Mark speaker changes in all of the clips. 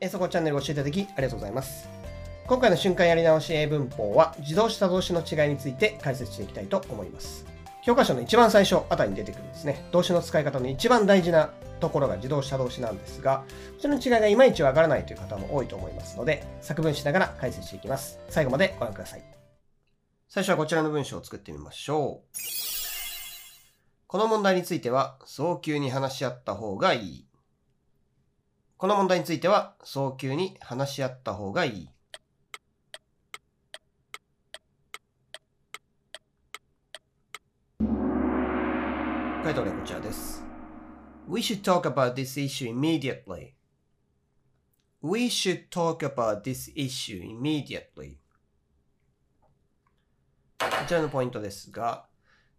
Speaker 1: えそこチャンネルを教えていただきありがとうございます。今回の瞬間やり直し英文法は自動詞と動詞の違いについて解説していきたいと思います。教科書の一番最初あたりに出てくるんですね。動詞の使い方の一番大事なところが自動詞と動詞なんですが、こちらの違いがいまいちわからないという方も多いと思いますので、作文しながら解説していきます。最後までご覧ください。最初はこちらの文章を作ってみましょう。この問題については早急に話し合った方がいい。この問題については早急に話し合った方がいい。回答例こちらです。We should talk about this issue immediately. We should talk about this issue immediately. こちらのポイントですが、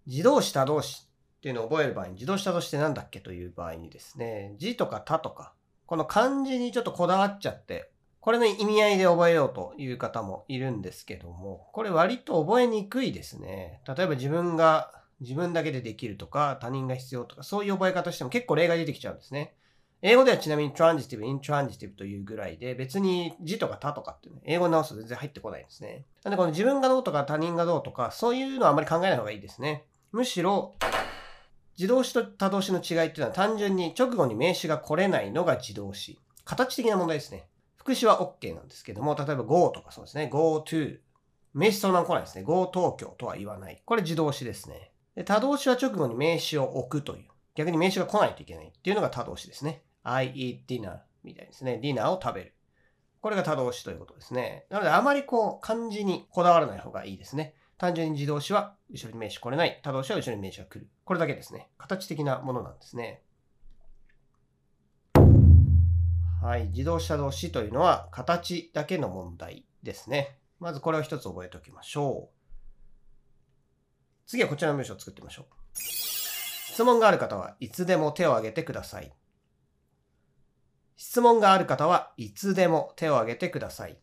Speaker 1: 自動詞、他動詞っていうのを覚える場合に、自動詞、他動詞って何だっけという場合にですね、字とか他とか、この漢字にちょっとこだわっちゃって、これの意味合いで覚えようという方もいるんですけども、これ割と覚えにくいですね。例えば自分が、自分だけでできるとか、他人が必要とか、そういう覚え方しても結構例外出てきちゃうんですね。英語ではちなみに transitive, intransitive というぐらいで、別に字とか他とかってね、英語に直すと全然入ってこないんですね。なんでこの自分がどうとか他人がどうとか、そういうのはあまり考えない方がいいですね。むしろ、自動詞と他動詞の違いっていうのは単純に直後に名詞が来れないのが自動詞。形的な問題ですね。副詞は OK なんですけども、例えば go とかそうですね。go to。名詞そのまま来ないですね。go 東京とは言わない。これ自動詞ですね。で他動詞は直後に名詞を置くという。逆に名詞が来ないといけないっていうのが他動詞ですね。I eat dinner みたいですね。ディナーを食べる。これが他動詞ということですね。なのであまりこう漢字にこだわらない方がいいですね。単純に自動詞は後ろに名詞来れない。他動詞は後ろに名詞が来る。これだけですね。形的なものなんですね。はい。自動詞他動詞というのは形だけの問題ですね。まずこれを一つ覚えておきましょう。次はこちらの文章を作ってみましょう。質問がある方はいつでも手を挙げてください。質問がある方はいつでも手を挙げてください。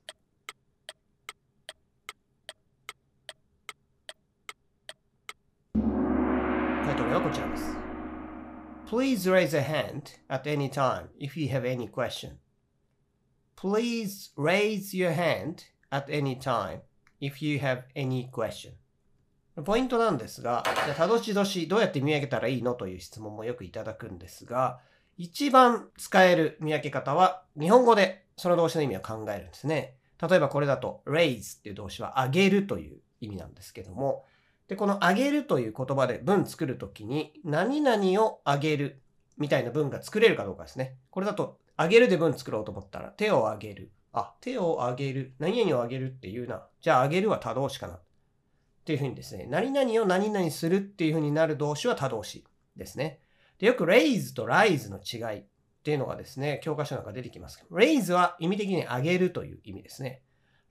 Speaker 1: こちらです。Please raise a hand at any time if you have any question. Please raise your hand at any time if you have any question. ポイントなんですが、じゃたどしどしどうやって見分けたらいいのという質問もよくいただくんですが、一番使える見分け方は、日本語でその動詞の意味を考えるんですね。例えばこれだと raise っていう動詞は上げるという意味なんですけども、で、この上げるという言葉で文作るときに、何々を上げるみたいな文が作れるかどうかですね。これだと、上げるで文作ろうと思ったら、手を上げる。あ、手を上げる。何々を上げるっていうな。じゃあ上げるは他動詞かな。っていうふうにですね、何々を何々するっていうふうになる動詞は他動詞ですね。で、よく raise と rise の違いっていうのがですね、教科書なんか出てきます。raise は意味的に上げるという意味ですね。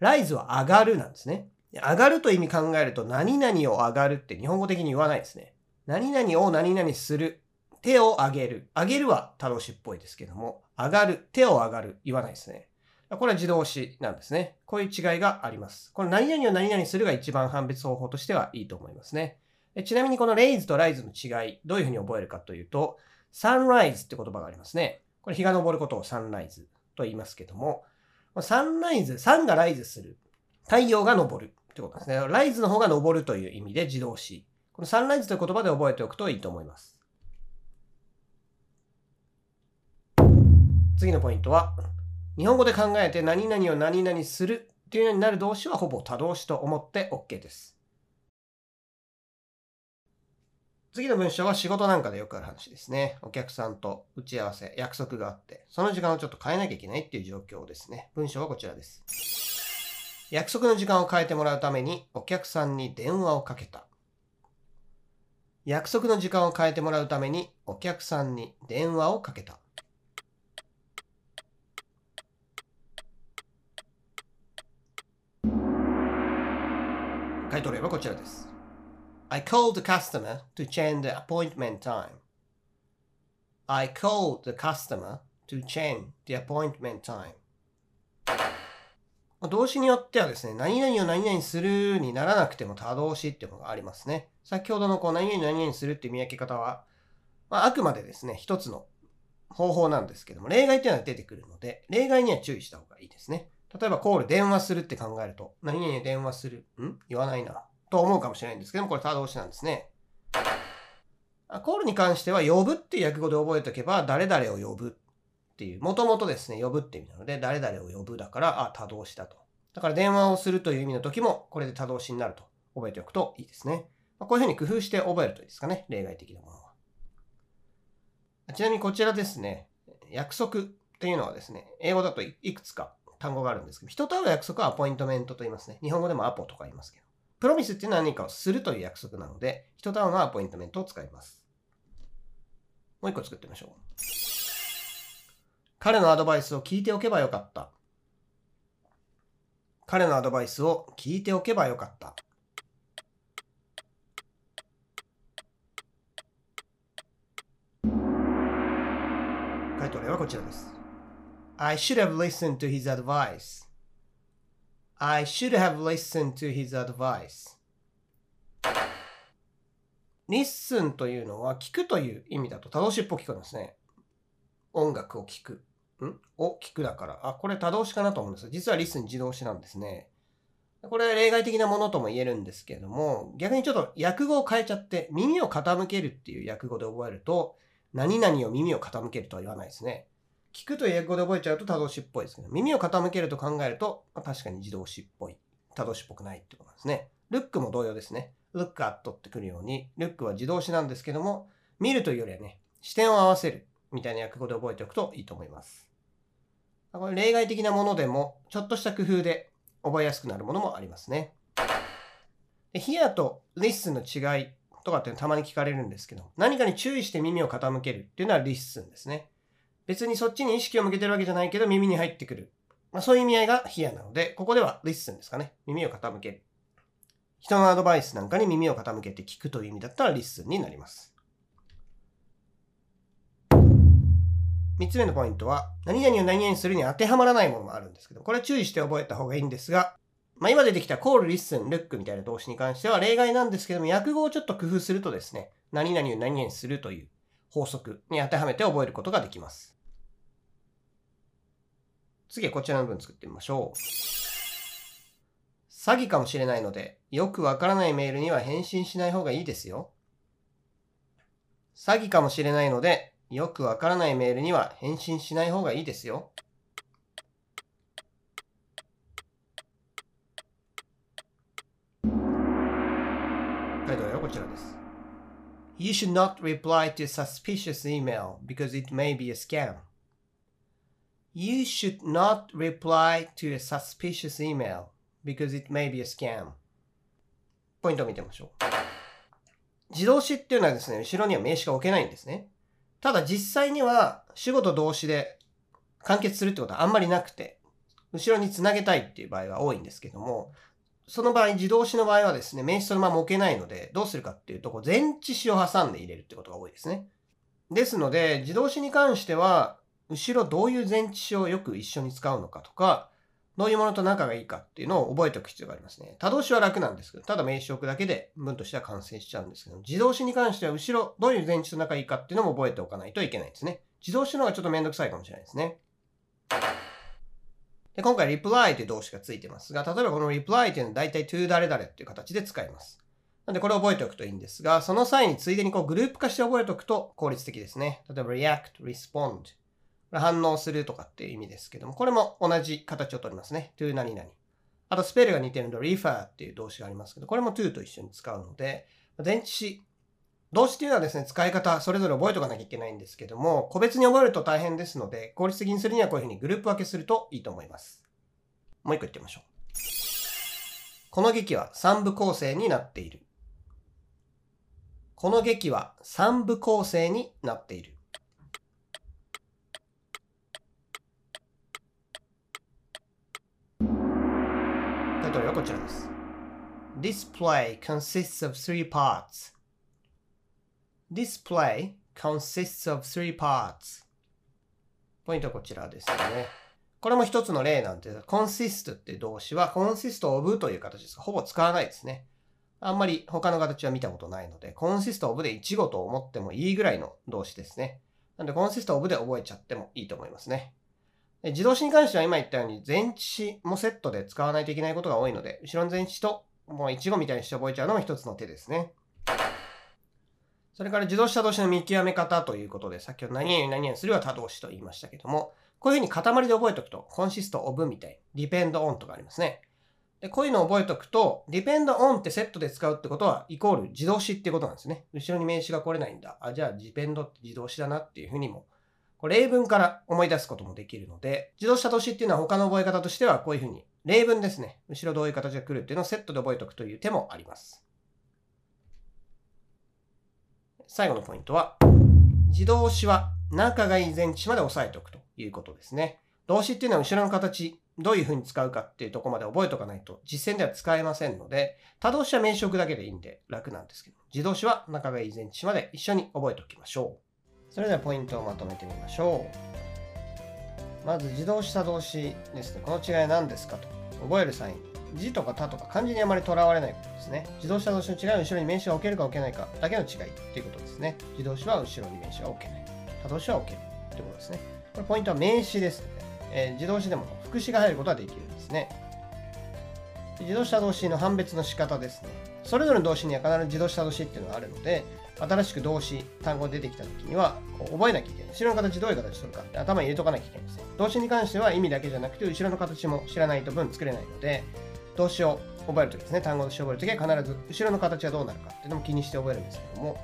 Speaker 1: rise は上がるなんですね。上がると意味考えると、何々を上がるって日本語的に言わないですね。何々を何々する。手を上げる。上げるは他動詞っぽいですけども、上がる。手を上がる。言わないですね。これは自動詞なんですね。こういう違いがあります。この何々を何々するが一番判別方法としてはいいと思いますね。ちなみにこの raise と rise の違い、どういうふうに覚えるかというと、sunrise って言葉がありますね。これ日が昇ることを sunrise と言いますけども、sunrise、sun が rise する。太陽が昇る。ってことですね。ライズの方が昇るという意味で自動詞。このサンライズという言葉で覚えておくといいと思います。次のポイントは、日本語で考えて何々を何々するっていうようになる動詞はほぼ他動詞と思って OK です。次の文章は仕事なんかでよくある話ですね。お客さんと打ち合わせ、約束があって、その時間をちょっと変えなきゃいけないっていう状況ですね。文章はこちらです。約束の時間を変えてもらうためにお客さんに電話をかけた。約束の時間を変えてもらうためにお客さんに電話をかけた。回答例はこちらです。I called the customer to change the appointment time. I called the customer to change the appointment time. 動詞によってはですね、何々を何々するにならなくても他動詞っていうのがありますね。先ほどのこう何々何々するっていう見分け方は、まあ、あくまでですね、一つの方法なんですけども、例外っていうのは出てくるので、例外には注意した方がいいですね。例えばコール、電話するって考えると、何々電話するん？言わないな。と思うかもしれないんですけども、これ他動詞なんですね。コールに関しては、呼ぶっていう訳語で覚えておけば、誰々を呼ぶっていう、もともとですね、呼ぶって意味なので、誰々を呼ぶだから、あ、他動詞だと。だから電話をするという意味の時も、これで他動詞になると覚えておくといいですね。まこういうふうに工夫して覚えるといいですかね。例外的なものは。ちなみにこちらですね、約束っていうのはですね、英語だといくつか単語があるんですけど、人と会う約束はアポイントメントと言いますね。日本語でもアポとか言いますけど。プロミスっていうのは何かをするという約束なので、人と会うのはアポイントメントを使います。もう一個作ってみましょう。彼のアドバイスを聞いておけばよかった。彼のアドバイスを聞いておけばよかった。回答例はこちらです。I should have listened to his advice. I should have listened to his advice. listen というのは聞くという意味だと多動詞っぽく聞こえますね。音楽を聞く。ん？を聞くだから。あ、これ多動詞かなと思うんです。実は listen 自動詞なんですね。これ例外的なものとも言えるんですけれども、逆にちょっと訳語を変えちゃって耳を傾けるっていう訳語で覚えると、何々を耳を傾けるとは言わないですね。聞くという英語で覚えちゃうと多動詞っぽいですけど、耳を傾けると考えると、まあ、確かに自動詞っぽい。多動詞っぽくないってことなんですね。ルックも同様ですね。look at ってくるように、ルックは自動詞なんですけども、見るというよりはね、視点を合わせるみたいな訳語で覚えておくといいと思います。これ例外的なものでも、ちょっとした工夫で覚えやすくなるものもありますね。で here と listen の違いとかってたまに聞かれるんですけど、何かに注意して耳を傾けるっていうのは listen ですね。別にそっちに意識を向けてるわけじゃないけど耳に入ってくる。まあ、そういう意味合いが here なので、ここでは listen ですかね。耳を傾ける。人のアドバイスなんかに耳を傾けて聞くという意味だったら listen になります。三つ目のポイントは、何々を何々するに当てはまらないものもあるんですけど、これは注意して覚えた方がいいんですが、まあ、今出てきた call, listen, look みたいな動詞に関しては例外なんですけども、訳語をちょっと工夫するとですね、何々を何々するという法則に当てはめて覚えることができます。次はこちらの文作ってみましょう。詐欺かもしれないので、よくわからないメールには返信しない方がいいですよ。詐欺かもしれないので、よくわからないメールには返信しない方がいいですよ。回答はこちらです。You should not reply to suspicious email because it may be a scam. You should not reply to a suspicious email because it may be a scam. ポイントを見てみましょう。自動詞っていうのはですね、後ろには名詞が置けないんですね。ただ実際には主語と動詞で完結するってことはあんまりなくて、後ろにつなげたいっていう場合は多いんですけども、その場合、自動詞の場合はですね、名詞そのまま置けないので、どうするかっていうと、こう前置詞を挟んで入れるってことが多いですね。ですので、自動詞に関しては、後ろどういう前置詞をよく一緒に使うのかとか、どういうものと仲がいいかっていうのを覚えておく必要がありますね。多動詞は楽なんですけど、ただ名詞を置くだけで文としては完成しちゃうんですけど、自動詞に関しては後ろどういう前置詞と仲がいいかっていうのも覚えておかないといけないですね。自動詞の方がちょっとめんどくさいかもしれないですね。で今回 reply という動詞がついてますが、例えばこの reply というのは大体 to 誰々っていう形で使います。なんでこれを覚えておくといいんですが、その際についでにこうグループ化して覚えておくと効率的ですね。例えば react, respond 反応するとかっていう意味ですけども、これも同じ形をとりますね。to 何々。あとスペルが似てるので refer っていう動詞がありますけど、これも to と一緒に使うので、前置詞。動詞っていうのはですね、使い方それぞれ覚えておかなきゃいけないんですけども、個別に覚えると大変ですので、効率的にするにはこういうふうにグループ分けするといいと思います。もう一個言ってみましょう。この劇は3部構成になっている。この劇は3部構成になっている。タイトルはこちらです。This play consists of three parts. This play consists of three parts. ポイントはこちらですね。これも一つの例なんです。consist って動詞は consist of という形です。ほぼ使わないですね。あんまり他の形は見たことないので、consist of で一語と思ってもいいぐらいの動詞ですね。なんで、コンシストオブで覚えちゃってもいいと思いますね。自動詞に関しては今言ったように前置詞もセットで使わないといけないことが多いので、後ろの前置詞ともう一語みたいにして覚えちゃうのも一つの手ですね。それから自動詞他動詞の見極め方ということで、先ほど何々何々するは他動詞と言いましたけども、こういうふうに塊で覚えておくと、コンシストオブみたい、depend on とかありますね。で、こういうのを覚えておくと、depend on ってセットで使うってことは、イコール自動詞ってことなんですね。後ろに名詞が来れないんだ。あ、じゃあ depend って自動詞だなっていうふうにも、これ例文から思い出すこともできるので、自動詞他動詞っていうのは他の覚え方としては、こういうふうに、例文ですね。後ろどういう形が来るっていうのをセットで覚えておくという手もあります。最後のポイントは、自動詞は仲がいい前置まで押さえておくということですね。動詞っていうのは後ろの形、どういうふうに使うかっていうとこまで覚えておかないと実践では使えませんので、他動詞は名詞だけでいいんで楽なんですけど、自動詞は仲がいい前置まで一緒に覚えておきましょう。それではポイントをまとめてみましょう。まず自動詞他動詞ですね。この違いは何ですかと。覚える際に、字とか他とか漢字にあまりとらわれないことですね。自動詞他動詞の違いは後ろに名詞が置けるか置けないかだけの違いっていうことですね。自動詞は後ろに名詞が置けない。他動詞は置けるってことですね。これポイントは名詞ですので、えー、自動詞でも副詞が入ることができるんですね。自動詞他動詞の判別の仕方ですね。それぞれの動詞には必ず自動詞他動詞っていうのがあるので、新しく動詞、単語出てきたときには、覚えなきゃいけない。後ろの形どういう形取るかって頭に入れとかなきゃいけないんですね。動詞に関しては意味だけじゃなくて、後ろの形も知らないと文作れないので、動詞を覚えるときですね、単語として覚えるときは必ず後ろの形はどうなるかっていうのも気にして覚えるんですけども、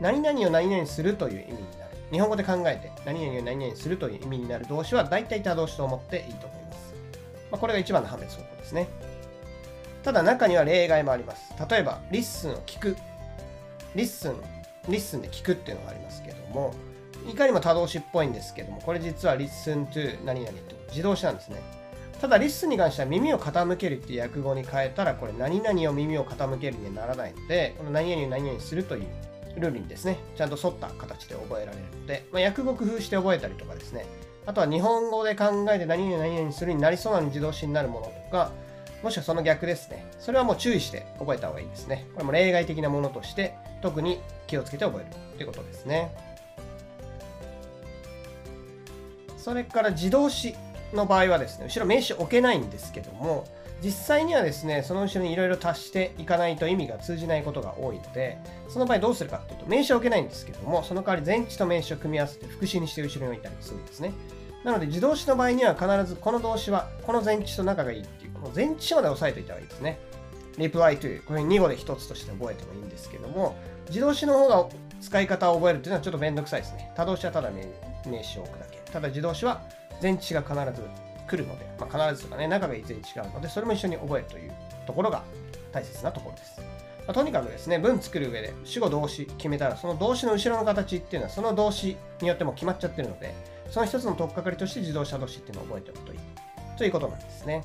Speaker 1: 何々を何々するという意味になる。日本語で考えて、何々を何々するという意味になる動詞は大体他動詞と思っていいと思います。まあ、これが一番の判別方法ですね。ただ中には例外もあります。例えば、 listen を聞く。 listen、listen で聞くっていうのがありますけども、いかにも他動詞っぽいんですけども、これ実は listen to 何々と自動詞なんですね。ただ、 listen に関しては耳を傾けるっていう訳語に変えたら、これ何々を耳を傾けるにはならないので、この何々を何々するというルールにですね、ちゃんと沿った形で覚えられるので、まあ、訳語工夫して覚えたりとかですね、あとは日本語で考えて何々何々するになりそうなの自動詞になるものとか、もしくはその逆ですね。それはもう注意して覚えた方がいいですね。これも例外的なものとして、特に気をつけて覚えるということですね。それから自動詞の場合はですね、後ろ名詞置けないんですけども、実際にはですね、その後ろにいろいろ足していかないと意味が通じないことが多いので、その場合どうするかっていうと、名詞を置けないんですけども、その代わり前置と名詞を組み合わせて副詞にして後ろに置いたりするんですね。なので、自動詞の場合には必ずこの動詞はこの前置と仲がいいっていう、この前置まで押さえておいた方がいいですね。reply to これ2語で1つとして覚えてもいいんですけども、自動詞の方が使い方を覚えるっていうのはちょっとめんどくさいですね。他動詞はただ名詞を置くだけ。ただ自動詞は前置が必ず来るので、まあ、必ずとかね、仲が全然違うので、それも一緒に覚えるというところが大切なところです。まあ、とにかくですね、文作る上で主語動詞決めたら、その動詞の後ろの形っていうのは、その動詞によっても決まっちゃってるので、その一つの取っかかりとして自動車動詞っていうのを覚えておくといいということなんですね。